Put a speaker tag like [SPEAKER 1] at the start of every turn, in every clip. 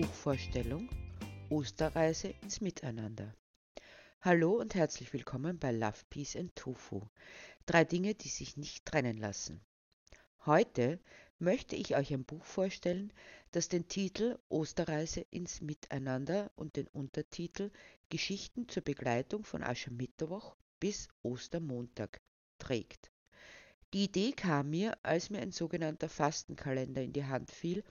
[SPEAKER 1] Buchvorstellung Osterreise ins Miteinander. Hallo und herzlich willkommen bei Love, Peace and Tofu. Drei Dinge, die sich nicht trennen lassen. Heute möchte ich euch ein Buch vorstellen, das den Titel Osterreise ins Miteinander und den Untertitel Geschichten zur Begleitung von Aschermittwoch bis Ostermontag trägt. Die Idee kam mir, als mir ein sogenannter Fastenkalender in die Hand fiel,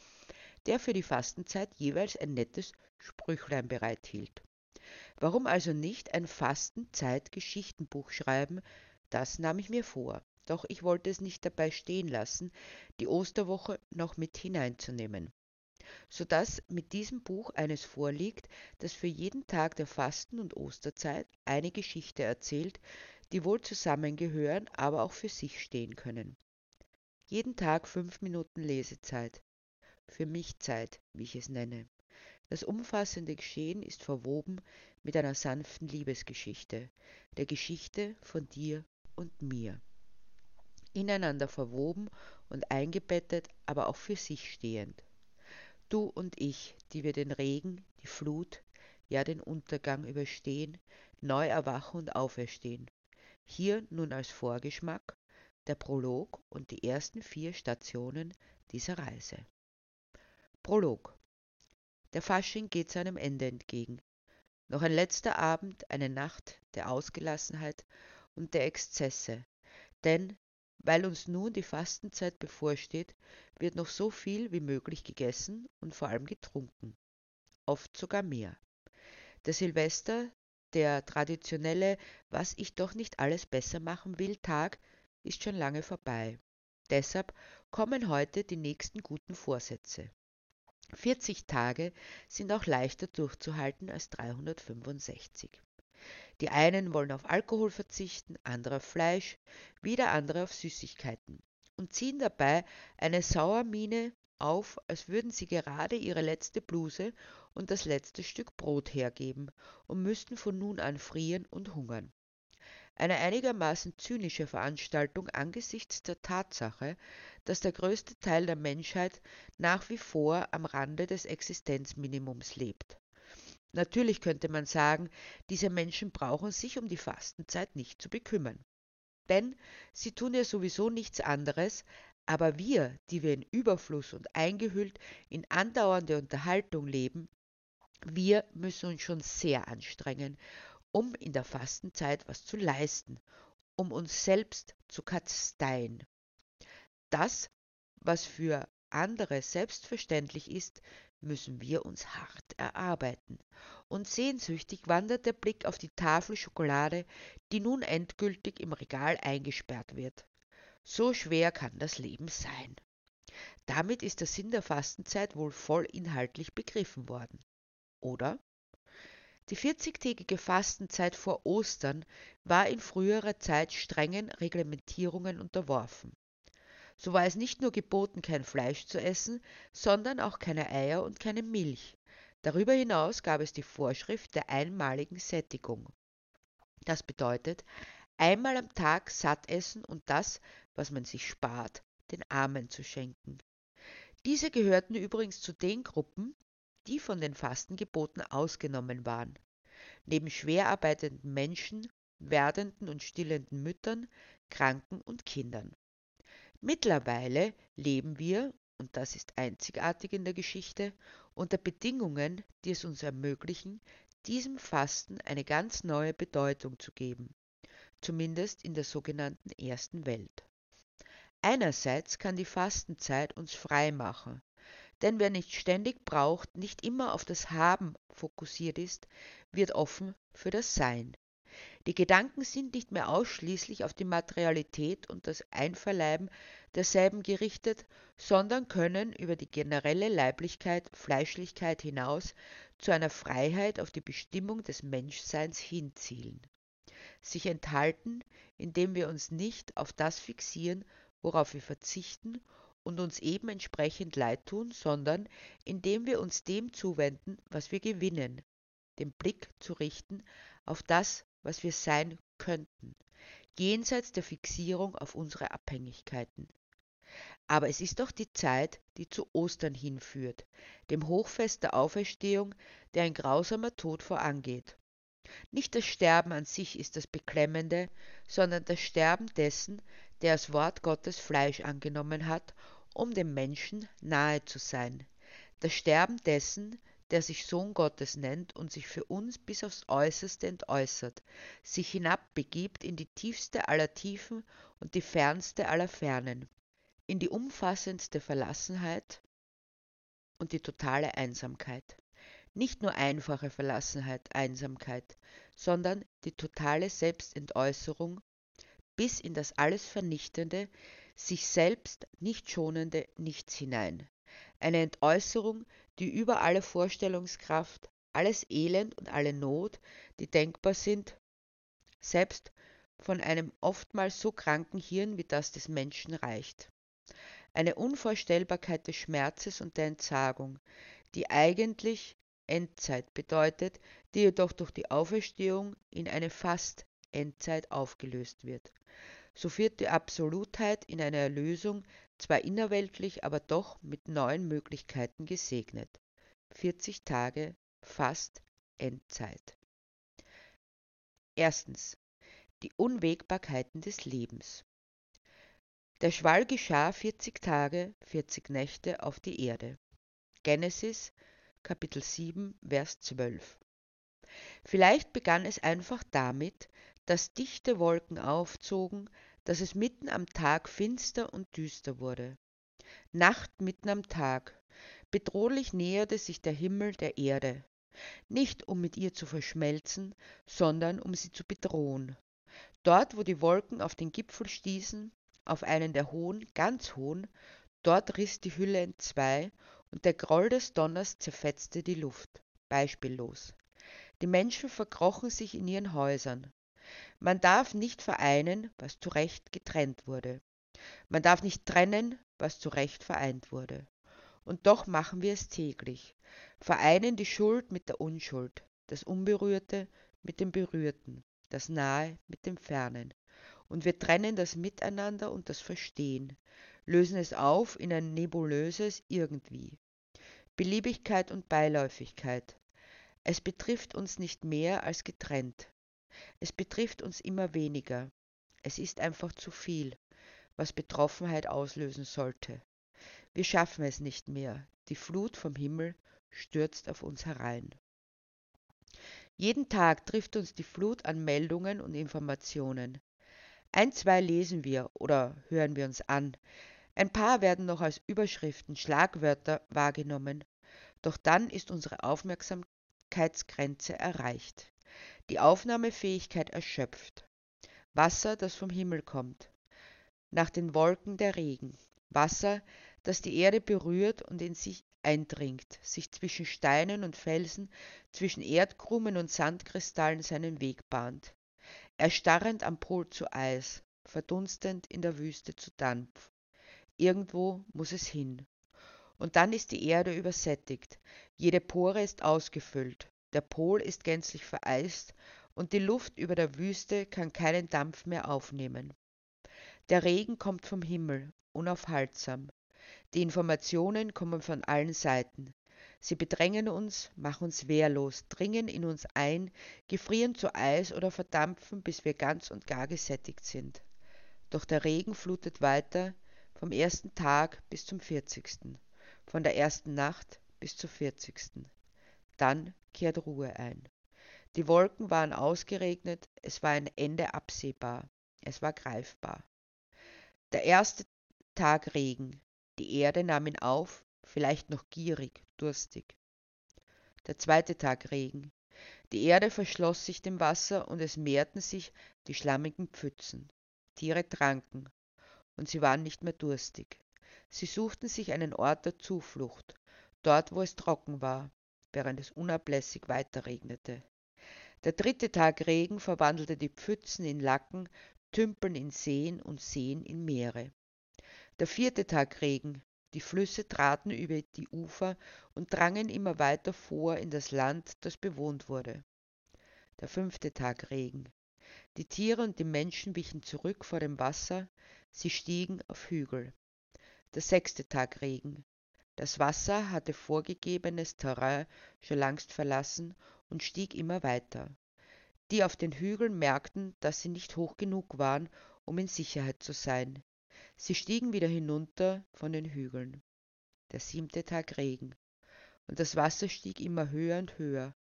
[SPEAKER 1] der für die Fastenzeit jeweils ein nettes Sprüchlein bereithielt. Warum also nicht ein Fastenzeit-Geschichtenbuch schreiben? Das nahm ich mir vor. Doch ich wollte es nicht dabei stehen lassen, die Osterwoche noch mit hineinzunehmen. Sodass mit diesem Buch eines vorliegt, das für jeden Tag der Fasten- und Osterzeit eine Geschichte erzählt, die wohl zusammengehören, aber auch für sich stehen können. Jeden Tag fünf Minuten Lesezeit. Für mich Zeit, wie ich es nenne. Das umfassende Geschehen ist verwoben mit einer sanften Liebesgeschichte, der Geschichte von dir und mir. Ineinander verwoben und eingebettet, aber auch für sich stehend. Du und ich, die wir den Regen, die Flut, ja den Untergang überstehen, neu erwachen und auferstehen. Hier nun als Vorgeschmack der Prolog und die ersten vier Stationen dieser Reise. Prolog Der Fasching geht seinem Ende entgegen. Noch ein letzter Abend, eine Nacht der Ausgelassenheit und der Exzesse. Denn, weil uns nun die Fastenzeit bevorsteht, wird noch so viel wie möglich gegessen und vor allem getrunken. Oft sogar mehr. Der Silvester, der traditionelle Was ich doch nicht alles besser machen will Tag, ist schon lange vorbei. Deshalb kommen heute die nächsten guten Vorsätze. 40 Tage sind auch leichter durchzuhalten als 365. Die einen wollen auf Alkohol verzichten, andere auf Fleisch, wieder andere auf Süßigkeiten und ziehen dabei eine Sauermiene auf, als würden sie gerade ihre letzte Bluse und das letzte Stück Brot hergeben und müssten von nun an frieren und hungern. Eine einigermaßen zynische Veranstaltung angesichts der Tatsache, dass der größte Teil der Menschheit nach wie vor am Rande des Existenzminimums lebt. Natürlich könnte man sagen, diese Menschen brauchen sich um die Fastenzeit nicht zu bekümmern. Denn sie tun ja sowieso nichts anderes, aber wir, die wir in Überfluss und eingehüllt in andauernde Unterhaltung leben, wir müssen uns schon sehr anstrengen, um in der Fastenzeit was zu leisten, um uns selbst zu kasteien. Das, was für andere selbstverständlich ist, müssen wir uns hart erarbeiten. Und sehnsüchtig wandert der Blick auf die Tafel Schokolade, die nun endgültig im Regal eingesperrt wird. So schwer kann das Leben sein. Damit ist der Sinn der Fastenzeit wohl voll inhaltlich begriffen worden. Oder? Die 40-tägige Fastenzeit vor Ostern war in früherer Zeit strengen Reglementierungen unterworfen. So war es nicht nur geboten, kein Fleisch zu essen, sondern auch keine Eier und keine Milch. Darüber hinaus gab es die Vorschrift der einmaligen Sättigung. Das bedeutet, einmal am Tag satt essen und das, was man sich spart, den Armen zu schenken. Diese gehörten übrigens zu den Gruppen, die von den Fastengeboten ausgenommen waren. Neben schwer arbeitenden Menschen, werdenden und stillenden Müttern, Kranken und Kindern. Mittlerweile leben wir, und das ist einzigartig in der Geschichte, unter Bedingungen, die es uns ermöglichen, diesem Fasten eine ganz neue Bedeutung zu geben, zumindest in der sogenannten ersten Welt. Einerseits kann die Fastenzeit uns frei machen, denn wer nicht ständig braucht, nicht immer auf das Haben fokussiert ist, wird offen für das Sein. Die Gedanken sind nicht mehr ausschließlich auf die Materialität und das Einverleiben derselben gerichtet, sondern können über die generelle Leiblichkeit, Fleischlichkeit hinaus zu einer Freiheit auf die Bestimmung des Menschseins hinzielen. Sich enthalten, indem wir uns nicht auf das fixieren, worauf wir verzichten und uns eben entsprechend leid tun, sondern indem wir uns dem zuwenden, was wir gewinnen, den Blick zu richten auf das, was wir sein könnten, jenseits der Fixierung auf unsere Abhängigkeiten. Aber es ist doch die Zeit, die zu Ostern hinführt, dem Hochfest der Auferstehung, der ein grausamer Tod vorangeht. Nicht das Sterben an sich ist das Beklemmende, sondern das Sterben dessen, der das Wort Gottes Fleisch angenommen hat, um dem Menschen nahe zu sein. Das Sterben dessen, der sich Sohn Gottes nennt und sich für uns bis aufs Äußerste entäußert, sich hinabbegibt in die tiefste aller Tiefen und die fernste aller Fernen, in die umfassendste Verlassenheit und die totale Einsamkeit. Nicht nur einfache Verlassenheit, Einsamkeit, sondern die totale Selbstentäußerung bis in das alles Vernichtende, sich selbst nicht schonende Nichts hinein. Eine Entäußerung, die über alle Vorstellungskraft, alles Elend und alle Not, die denkbar sind, selbst von einem oftmals so kranken Hirn wie das des Menschen reicht. Eine Unvorstellbarkeit des Schmerzes und der Entsagung, die eigentlich Endzeit bedeutet, die jedoch durch die Auferstehung in eine fast Endzeit aufgelöst wird. So wird die Absolutheit in einer Erlösung zwar innerweltlich, aber doch mit neuen Möglichkeiten gesegnet. 40 Tage fast Endzeit. Erstens. Die Unwägbarkeiten des Lebens. Der Schwall geschah 40 Tage, 40 Nächte auf die Erde. Genesis Kapitel 7, Vers 12. Vielleicht begann es einfach damit, dass dichte Wolken aufzogen, dass es mitten am Tag finster und düster wurde. Nacht mitten am Tag. Bedrohlich näherte sich der Himmel der Erde. Nicht um mit ihr zu verschmelzen, sondern um sie zu bedrohen. Dort, wo die Wolken auf den Gipfel stießen, auf einen der hohen, ganz hohen, dort riss die Hülle entzwei und der Groll des Donners zerfetzte die Luft, beispiellos. Die Menschen verkrochen sich in ihren Häusern. Man darf nicht vereinen, was zu Recht getrennt wurde. Man darf nicht trennen, was zu Recht vereint wurde. Und doch machen wir es täglich, vereinen die Schuld mit der Unschuld, das Unberührte mit dem Berührten, das Nahe mit dem Fernen. Und wir trennen das Miteinander und das Verstehen, lösen es auf in ein nebulöses Irgendwie. Beliebigkeit und Beiläufigkeit. Es betrifft uns nicht mehr als getrennt. Es betrifft uns immer weniger. Es ist einfach zu viel, was Betroffenheit auslösen sollte. Wir schaffen es nicht mehr. Die Flut vom Himmel stürzt auf uns herein. Jeden Tag trifft uns die Flut an Meldungen und Informationen. Ein, zwei lesen wir oder hören wir uns an, ein paar werden noch als Überschriften, Schlagwörter wahrgenommen, doch dann ist unsere Aufmerksamkeitsgrenze erreicht, die Aufnahmefähigkeit erschöpft. Wasser, das vom Himmel kommt, nach den Wolken der Regen, Wasser, das die Erde berührt und in sich eindringt, sich zwischen Steinen und Felsen, zwischen Erdkrumen und Sandkristallen seinen Weg bahnt, erstarrend am Pol zu Eis, verdunstend in der Wüste zu Dampf, Irgendwo muss es hin. Und dann ist die Erde übersättigt. Jede Pore ist ausgefüllt. Der Pol ist gänzlich vereist und die Luft über der Wüste kann keinen Dampf mehr aufnehmen. Der Regen kommt vom Himmel, unaufhaltsam. Die Informationen kommen von allen Seiten. Sie bedrängen uns, machen uns wehrlos, dringen in uns ein, gefrieren zu Eis oder verdampfen, bis wir ganz und gar gesättigt sind. Doch der Regen flutet weiter, vom ersten Tag bis zum vierzigsten, von der ersten Nacht bis zur vierzigsten. Dann kehrt Ruhe ein. Die Wolken waren ausgeregnet, es war ein Ende absehbar, es war greifbar. Der erste Tag Regen, die Erde nahm ihn auf, vielleicht noch gierig, durstig. Der zweite Tag Regen, die Erde verschloss sich dem Wasser und es mehrten sich die schlammigen Pfützen. Tiere tranken, und sie waren nicht mehr durstig. Sie suchten sich einen Ort der Zuflucht, dort wo es trocken war, während es unablässig weiterregnete. Der dritte Tag Regen verwandelte die Pfützen in Lacken, Tümpeln in Seen und Seen in Meere. Der vierte Tag Regen, die Flüsse traten über die Ufer und drangen immer weiter vor in das Land, das bewohnt wurde. Der fünfte Tag Regen. Die Tiere und die Menschen wichen zurück vor dem Wasser, Sie stiegen auf Hügel. Der sechste Tag Regen. Das Wasser hatte vorgegebenes Terrain schon langst verlassen und stieg immer weiter. Die auf den Hügeln merkten, dass sie nicht hoch genug waren, um in Sicherheit zu sein. Sie stiegen wieder hinunter von den Hügeln. Der siebte Tag Regen. Und das Wasser stieg immer höher und höher.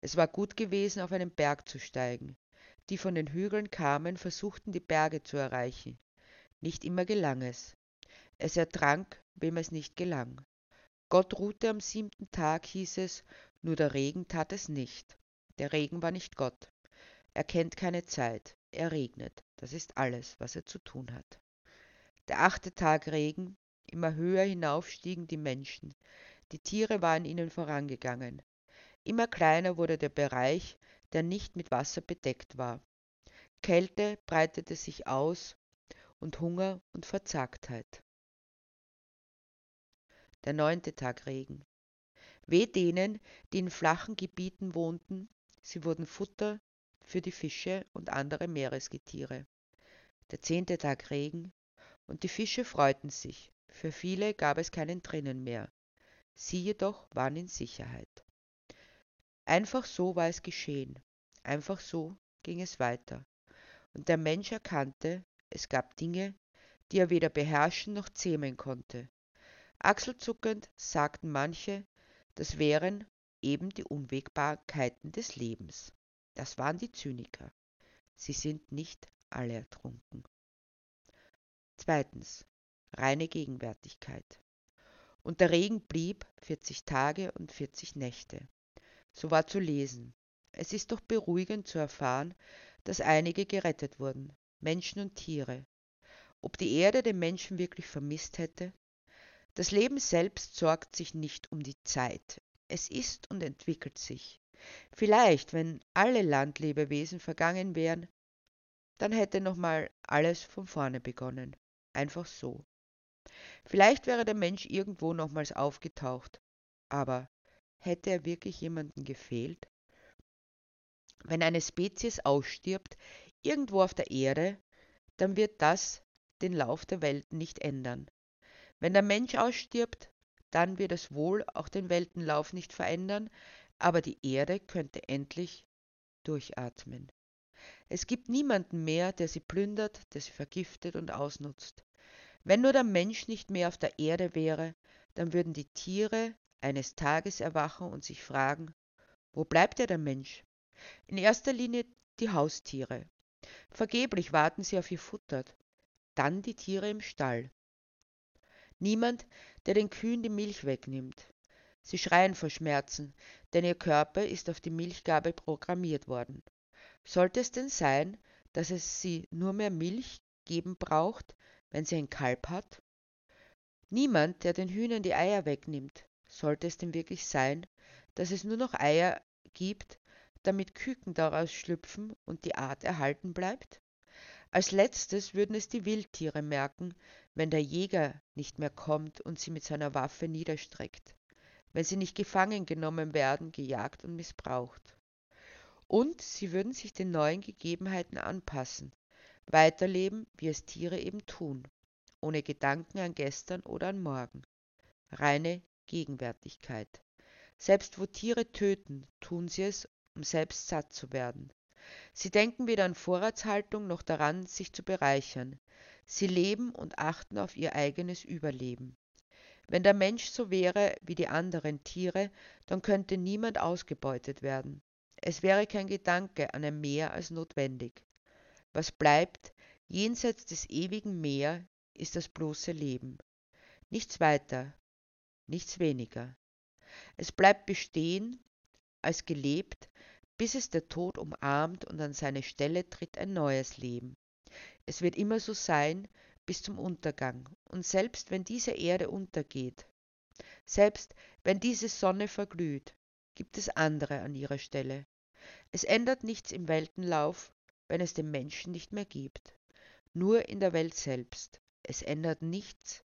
[SPEAKER 1] Es war gut gewesen, auf einen Berg zu steigen. Die von den Hügeln kamen, versuchten die Berge zu erreichen. Nicht immer gelang es. Es ertrank, wem es nicht gelang. Gott ruhte am siebten Tag, hieß es, nur der Regen tat es nicht. Der Regen war nicht Gott. Er kennt keine Zeit. Er regnet. Das ist alles, was er zu tun hat. Der achte Tag Regen. Immer höher hinauf stiegen die Menschen. Die Tiere waren ihnen vorangegangen. Immer kleiner wurde der Bereich, der nicht mit Wasser bedeckt war. Kälte breitete sich aus und Hunger und Verzagtheit der neunte Tag Regen. Weh denen, die in flachen Gebieten wohnten, sie wurden Futter für die Fische und andere Meeresgetiere. Der zehnte Tag Regen, und die Fische freuten sich, für viele gab es keinen Drinnen mehr, sie jedoch waren in Sicherheit. Einfach so war es geschehen, einfach so ging es weiter, und der Mensch erkannte, es gab Dinge, die er weder beherrschen noch zähmen konnte, Achselzuckend sagten manche, das wären eben die Unwägbarkeiten des Lebens. Das waren die Zyniker. Sie sind nicht alle ertrunken. Zweitens. Reine Gegenwärtigkeit. Und der Regen blieb 40 Tage und 40 Nächte. So war zu lesen. Es ist doch beruhigend zu erfahren, dass einige gerettet wurden, Menschen und Tiere. Ob die Erde den Menschen wirklich vermisst hätte? Das Leben selbst sorgt sich nicht um die Zeit. Es ist und entwickelt sich. Vielleicht, wenn alle Landlebewesen vergangen wären, dann hätte nochmal alles von vorne begonnen. Einfach so. Vielleicht wäre der Mensch irgendwo nochmals aufgetaucht. Aber hätte er wirklich jemanden gefehlt? Wenn eine Spezies ausstirbt, irgendwo auf der Erde, dann wird das den Lauf der Welt nicht ändern. Wenn der Mensch ausstirbt, dann wird es wohl auch den Weltenlauf nicht verändern, aber die Erde könnte endlich durchatmen. Es gibt niemanden mehr, der sie plündert, der sie vergiftet und ausnutzt. Wenn nur der Mensch nicht mehr auf der Erde wäre, dann würden die Tiere eines Tages erwachen und sich fragen, wo bleibt ja der Mensch? In erster Linie die Haustiere. Vergeblich warten sie auf ihr Futter. Dann die Tiere im Stall. Niemand, der den Kühen die Milch wegnimmt. Sie schreien vor Schmerzen, denn ihr Körper ist auf die Milchgabe programmiert worden. Sollte es denn sein, dass es sie nur mehr Milch geben braucht, wenn sie ein Kalb hat? Niemand, der den Hühnern die Eier wegnimmt. Sollte es denn wirklich sein, dass es nur noch Eier gibt, damit Küken daraus schlüpfen und die Art erhalten bleibt? Als letztes würden es die Wildtiere merken, wenn der Jäger nicht mehr kommt und sie mit seiner Waffe niederstreckt, wenn sie nicht gefangen genommen werden, gejagt und missbraucht. Und sie würden sich den neuen Gegebenheiten anpassen, weiterleben, wie es Tiere eben tun, ohne Gedanken an gestern oder an morgen. Reine Gegenwärtigkeit. Selbst wo Tiere töten, tun sie es, um selbst satt zu werden. Sie denken weder an Vorratshaltung noch daran, sich zu bereichern. Sie leben und achten auf ihr eigenes Überleben. Wenn der Mensch so wäre wie die anderen Tiere, dann könnte niemand ausgebeutet werden. Es wäre kein Gedanke an ein Meer als notwendig. Was bleibt jenseits des ewigen Meer, ist das bloße Leben. Nichts weiter, nichts weniger. Es bleibt bestehen als gelebt, bis es der Tod umarmt und an seine Stelle tritt ein neues Leben. Es wird immer so sein bis zum Untergang, und selbst wenn diese Erde untergeht, selbst wenn diese Sonne verglüht, gibt es andere an ihrer Stelle. Es ändert nichts im Weltenlauf, wenn es den Menschen nicht mehr gibt. Nur in der Welt selbst. Es ändert nichts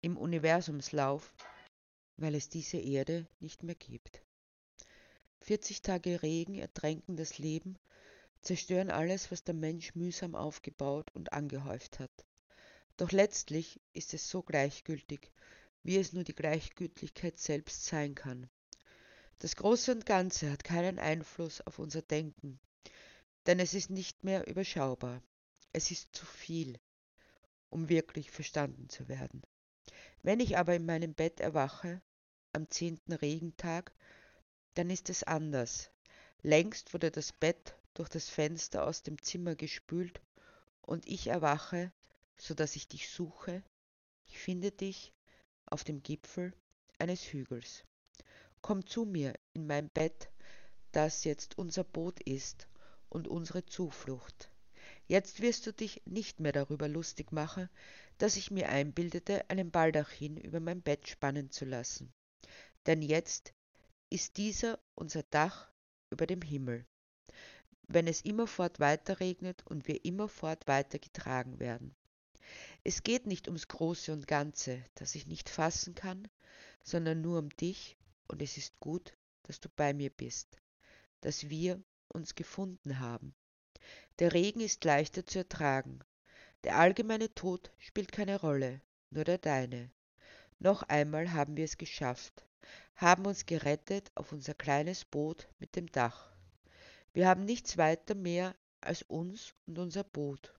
[SPEAKER 1] im Universumslauf, weil es diese Erde nicht mehr gibt. 40 Tage Regen ertränken das Leben, zerstören alles, was der Mensch mühsam aufgebaut und angehäuft hat. Doch letztlich ist es so gleichgültig, wie es nur die Gleichgültigkeit selbst sein kann. Das Große und Ganze hat keinen Einfluss auf unser Denken, denn es ist nicht mehr überschaubar. Es ist zu viel, um wirklich verstanden zu werden. Wenn ich aber in meinem Bett erwache, am zehnten Regentag, dann ist es anders. Längst wurde das Bett durch das Fenster aus dem Zimmer gespült und ich erwache, so dass ich dich suche. Ich finde dich auf dem Gipfel eines Hügels. Komm zu mir in mein Bett, das jetzt unser Boot ist und unsere Zuflucht. Jetzt wirst du dich nicht mehr darüber lustig machen, dass ich mir einbildete, einen Baldachin über mein Bett spannen zu lassen. Denn jetzt ist dieser unser Dach über dem Himmel. Wenn es immerfort weiter regnet und wir immerfort weiter getragen werden. Es geht nicht ums Große und Ganze, das ich nicht fassen kann, sondern nur um dich, und es ist gut, dass du bei mir bist, dass wir uns gefunden haben. Der Regen ist leichter zu ertragen. Der allgemeine Tod spielt keine Rolle, nur der deine. Noch einmal haben wir es geschafft, haben uns gerettet auf unser kleines Boot mit dem Dach. Wir haben nichts weiter mehr als uns und unser Boot,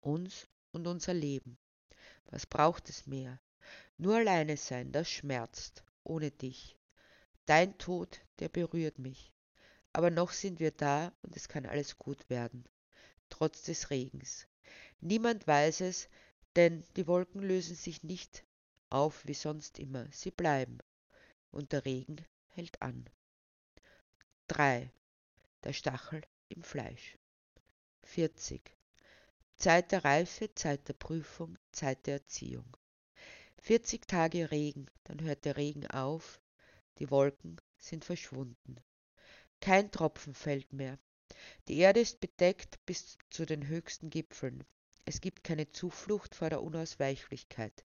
[SPEAKER 1] uns und unser Leben. Was braucht es mehr? Nur alleine sein, das schmerzt, ohne dich. Dein Tod, der berührt mich. Aber noch sind wir da und es kann alles gut werden, trotz des Regens. Niemand weiß es, denn die Wolken lösen sich nicht auf wie sonst immer, sie bleiben, und der Regen hält an. 3. Der Stachel im Fleisch. 40. Zeit der Reife, Zeit der Prüfung, Zeit der Erziehung. 40 Tage Regen, dann hört der Regen auf, die Wolken sind verschwunden. Kein Tropfen fällt mehr. Die Erde ist bedeckt bis zu den höchsten Gipfeln. Es gibt keine Zuflucht vor der Unausweichlichkeit.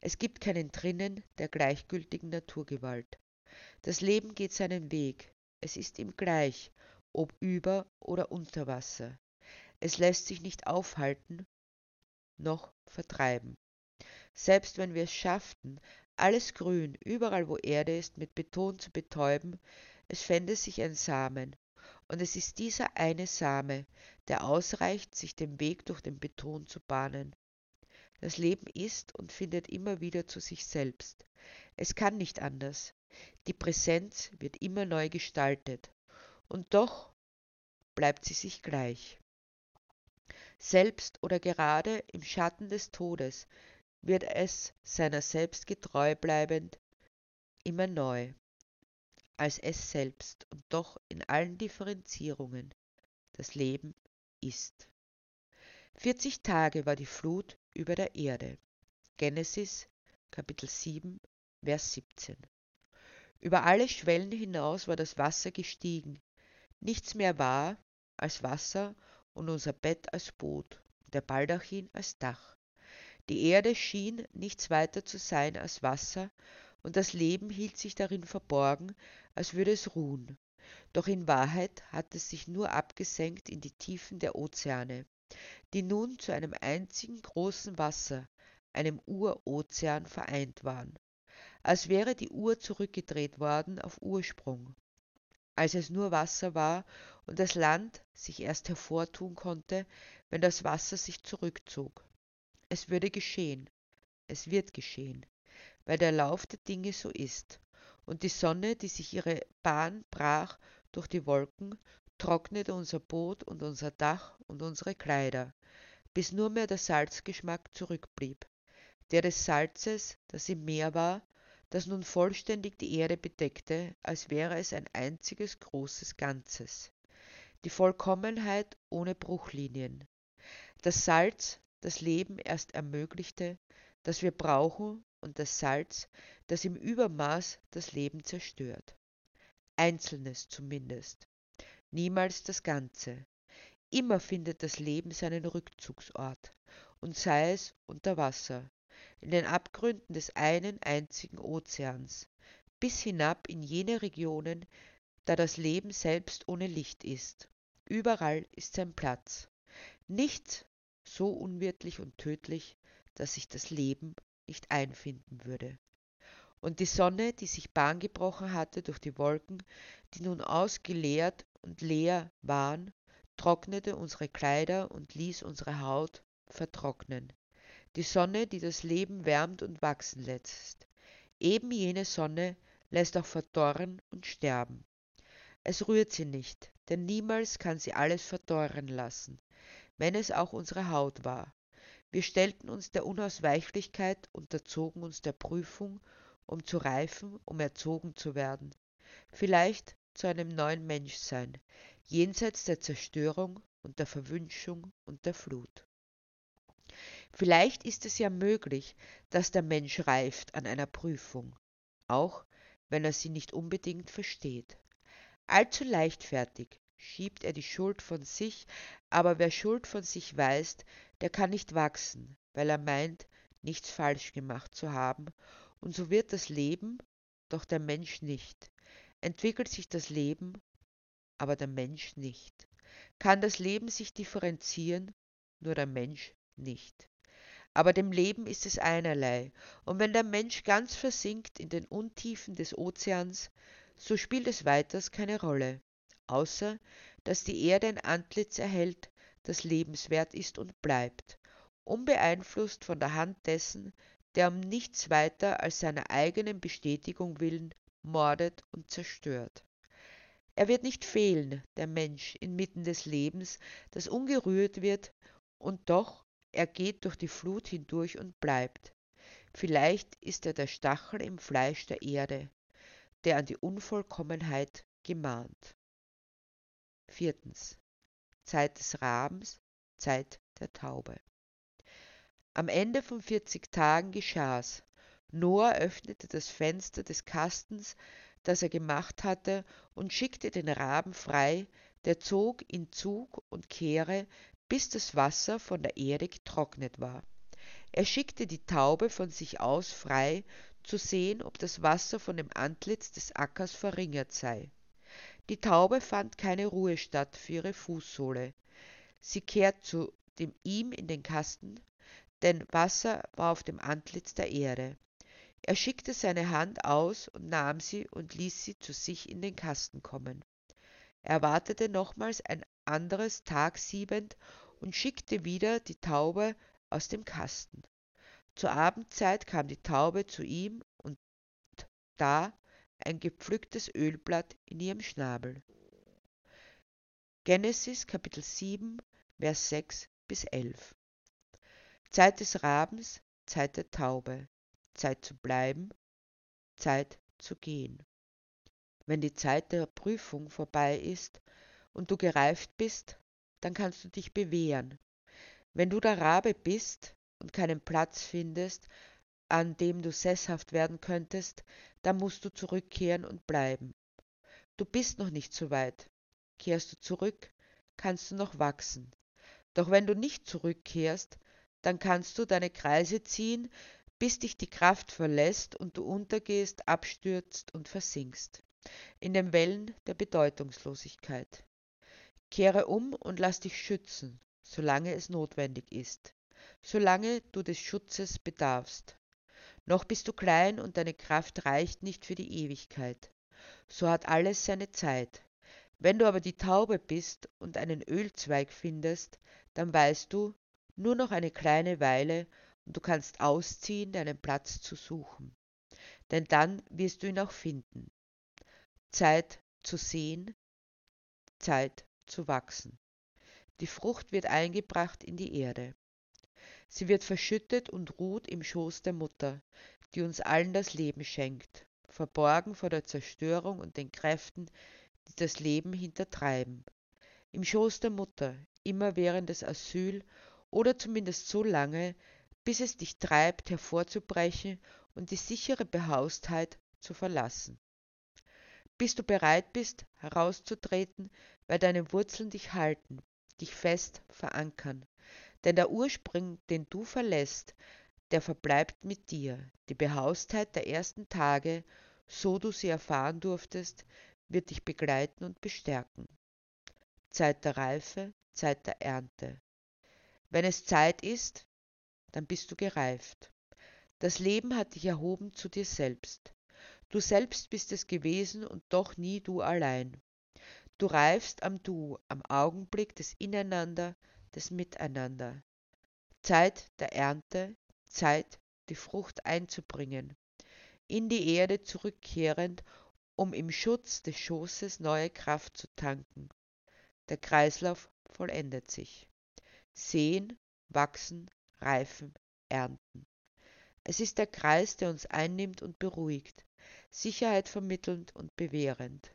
[SPEAKER 1] Es gibt keinen Drinnen der gleichgültigen Naturgewalt. Das Leben geht seinen Weg. Es ist ihm gleich, ob über oder unter Wasser. Es lässt sich nicht aufhalten noch vertreiben. Selbst wenn wir es schafften, alles Grün, überall wo Erde ist, mit Beton zu betäuben, es fände sich ein Samen, und es ist dieser eine Same, der ausreicht, sich den Weg durch den Beton zu bahnen. Das Leben ist und findet immer wieder zu sich selbst. Es kann nicht anders. Die Präsenz wird immer neu gestaltet. Und doch bleibt sie sich gleich. Selbst oder gerade im Schatten des Todes wird es seiner selbst getreu bleibend immer neu als es selbst und doch in allen Differenzierungen. Das Leben ist. 40 Tage war die Flut über der Erde. Genesis Kapitel 7, Vers 17. Über alle Schwellen hinaus war das Wasser gestiegen. Nichts mehr war als Wasser und unser Bett als Boot, der Baldachin als Dach. Die Erde schien nichts weiter zu sein als Wasser und das Leben hielt sich darin verborgen, als würde es ruhen. Doch in Wahrheit hat es sich nur abgesenkt in die Tiefen der Ozeane, die nun zu einem einzigen großen Wasser, einem Urozean vereint waren, als wäre die Uhr zurückgedreht worden auf Ursprung. Als es nur Wasser war und das Land sich erst hervortun konnte, wenn das Wasser sich zurückzog. Es würde geschehen, es wird geschehen weil der Lauf der Dinge so ist. Und die Sonne, die sich ihre Bahn brach durch die Wolken, trocknete unser Boot und unser Dach und unsere Kleider, bis nur mehr der Salzgeschmack zurückblieb, der des Salzes, das im Meer war, das nun vollständig die Erde bedeckte, als wäre es ein einziges großes Ganzes. Die Vollkommenheit ohne Bruchlinien. Das Salz, das Leben erst ermöglichte, das wir brauchen, und das Salz, das im Übermaß das Leben zerstört. Einzelnes zumindest, niemals das Ganze. Immer findet das Leben seinen Rückzugsort, und sei es unter Wasser, in den Abgründen des einen einzigen Ozeans, bis hinab in jene Regionen, da das Leben selbst ohne Licht ist. Überall ist sein Platz. Nichts, so unwirtlich und tödlich, dass sich das Leben nicht einfinden würde. Und die Sonne, die sich Bahn gebrochen hatte durch die Wolken, die nun ausgeleert und leer waren, trocknete unsere Kleider und ließ unsere Haut vertrocknen. Die Sonne, die das Leben wärmt und wachsen lässt. Eben jene Sonne lässt auch verdorren und sterben. Es rührt sie nicht, denn niemals kann sie alles verdorren lassen, wenn es auch unsere Haut war. Wir stellten uns der Unausweichlichkeit, unterzogen uns der Prüfung, um zu reifen, um erzogen zu werden. Vielleicht zu einem neuen Menschsein, jenseits der Zerstörung und der Verwünschung und der Flut. Vielleicht ist es ja möglich, dass der Mensch reift an einer Prüfung, auch wenn er sie nicht unbedingt versteht. Allzu leichtfertig schiebt er die Schuld von sich, aber wer Schuld von sich weist, der kann nicht wachsen, weil er meint, nichts falsch gemacht zu haben, und so wird das Leben, doch der Mensch nicht. Entwickelt sich das Leben, aber der Mensch nicht. Kann das Leben sich differenzieren, nur der Mensch nicht. Aber dem Leben ist es einerlei, und wenn der Mensch ganz versinkt in den Untiefen des Ozeans, so spielt es weiters keine Rolle, außer dass die Erde ein Antlitz erhält, das lebenswert ist und bleibt, unbeeinflusst von der Hand dessen, der um nichts weiter als seiner eigenen Bestätigung willen mordet und zerstört. Er wird nicht fehlen, der Mensch, inmitten des Lebens, das ungerührt wird, und doch er geht durch die Flut hindurch und bleibt. Vielleicht ist er der Stachel im Fleisch der Erde, der an die Unvollkommenheit gemahnt. Viertens. Zeit des Rabens, Zeit der Taube. Am Ende von 40 Tagen geschah's. Noah öffnete das Fenster des Kastens, das er gemacht hatte, und schickte den Raben frei, der zog in Zug und Kehre, bis das Wasser von der Erde getrocknet war. Er schickte die Taube von sich aus frei, zu sehen, ob das Wasser von dem Antlitz des Ackers verringert sei. Die Taube fand keine Ruhestatt für ihre Fußsohle. Sie kehrt zu dem ihm in den Kasten, denn Wasser war auf dem Antlitz der Erde. Er schickte seine Hand aus und nahm sie und ließ sie zu sich in den Kasten kommen. Er wartete nochmals ein anderes tagsiebend und schickte wieder die Taube aus dem Kasten. Zur Abendzeit kam die Taube zu ihm und da ein gepflücktes Ölblatt in ihrem Schnabel. Genesis Kapitel 7, Vers 6 bis 11. Zeit des Rabens, Zeit der Taube, Zeit zu bleiben, Zeit zu gehen. Wenn die Zeit der Prüfung vorbei ist und du gereift bist, dann kannst du dich bewähren. Wenn du der Rabe bist, und keinen Platz findest, an dem du sesshaft werden könntest, dann musst du zurückkehren und bleiben. Du bist noch nicht so weit. Kehrst du zurück, kannst du noch wachsen. Doch wenn du nicht zurückkehrst, dann kannst du deine Kreise ziehen, bis dich die Kraft verlässt und du untergehst, abstürzt und versinkst in den Wellen der Bedeutungslosigkeit. Kehre um und lass dich schützen, solange es notwendig ist solange du des Schutzes bedarfst. Noch bist du klein und deine Kraft reicht nicht für die Ewigkeit. So hat alles seine Zeit. Wenn du aber die Taube bist und einen Ölzweig findest, dann weißt du, nur noch eine kleine Weile und du kannst ausziehen, deinen Platz zu suchen. Denn dann wirst du ihn auch finden. Zeit zu sehen, Zeit zu wachsen. Die Frucht wird eingebracht in die Erde. Sie wird verschüttet und ruht im Schoß der Mutter, die uns allen das Leben schenkt, verborgen vor der Zerstörung und den Kräften, die das Leben hintertreiben. Im Schoß der Mutter, immer während des Asyl oder zumindest so lange, bis es dich treibt, hervorzubrechen und die sichere Behaustheit zu verlassen. Bis du bereit bist, herauszutreten, weil deine Wurzeln dich halten, dich fest verankern, denn der Ursprung, den du verlässt, der verbleibt mit dir. Die Behaustheit der ersten Tage, so du sie erfahren durftest, wird dich begleiten und bestärken. Zeit der Reife, Zeit der Ernte. Wenn es Zeit ist, dann bist du gereift. Das Leben hat dich erhoben zu dir selbst. Du selbst bist es gewesen und doch nie du allein. Du reifst am Du, am Augenblick des Ineinander, des Miteinander. Zeit der Ernte, Zeit, die Frucht einzubringen, in die Erde zurückkehrend, um im Schutz des Schoßes neue Kraft zu tanken. Der Kreislauf vollendet sich. Sehen, wachsen, reifen, ernten. Es ist der Kreis, der uns einnimmt und beruhigt, Sicherheit vermittelnd und bewährend.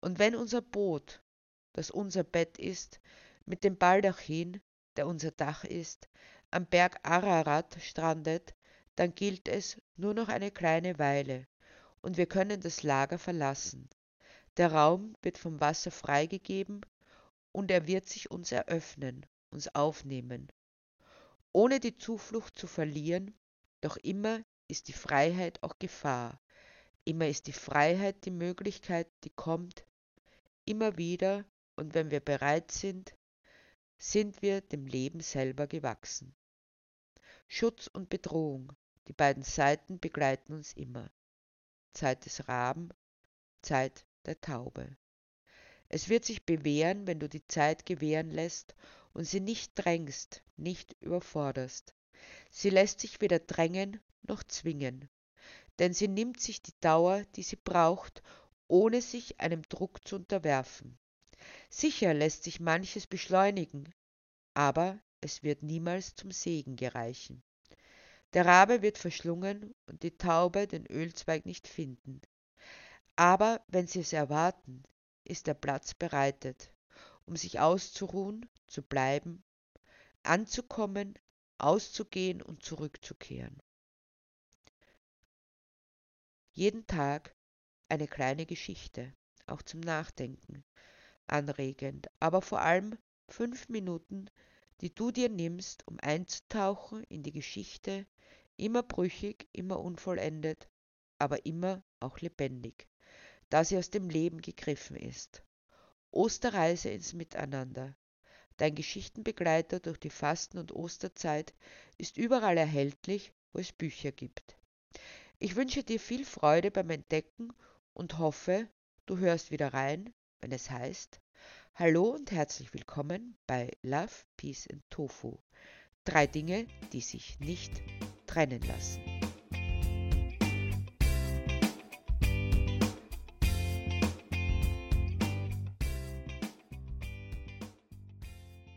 [SPEAKER 1] Und wenn unser Boot, das unser Bett ist, mit dem Baldachin, der unser Dach ist, am Berg Ararat strandet, dann gilt es nur noch eine kleine Weile, und wir können das Lager verlassen. Der Raum wird vom Wasser freigegeben, und er wird sich uns eröffnen, uns aufnehmen. Ohne die Zuflucht zu verlieren, doch immer ist die Freiheit auch Gefahr, immer ist die Freiheit die Möglichkeit, die kommt, immer wieder, und wenn wir bereit sind, sind wir dem Leben selber gewachsen. Schutz und Bedrohung, die beiden Seiten begleiten uns immer. Zeit des Raben, Zeit der Taube. Es wird sich bewähren, wenn du die Zeit gewähren lässt und sie nicht drängst, nicht überforderst. Sie lässt sich weder drängen noch zwingen, denn sie nimmt sich die Dauer, die sie braucht, ohne sich einem Druck zu unterwerfen. Sicher lässt sich manches beschleunigen, aber es wird niemals zum Segen gereichen. Der Rabe wird verschlungen und die Taube den Ölzweig nicht finden. Aber wenn sie es erwarten, ist der Platz bereitet, um sich auszuruhen, zu bleiben, anzukommen, auszugehen und zurückzukehren. Jeden Tag eine kleine Geschichte, auch zum Nachdenken, anregend, aber vor allem fünf Minuten, die du dir nimmst, um einzutauchen in die Geschichte, immer brüchig, immer unvollendet, aber immer auch lebendig, da sie aus dem Leben gegriffen ist. Osterreise ins Miteinander. Dein Geschichtenbegleiter durch die Fasten- und Osterzeit ist überall erhältlich, wo es Bücher gibt. Ich wünsche dir viel Freude beim Entdecken und hoffe, du hörst wieder rein, wenn es heißt Hallo und herzlich willkommen bei Love, Peace and Tofu. Drei Dinge, die sich nicht trennen lassen.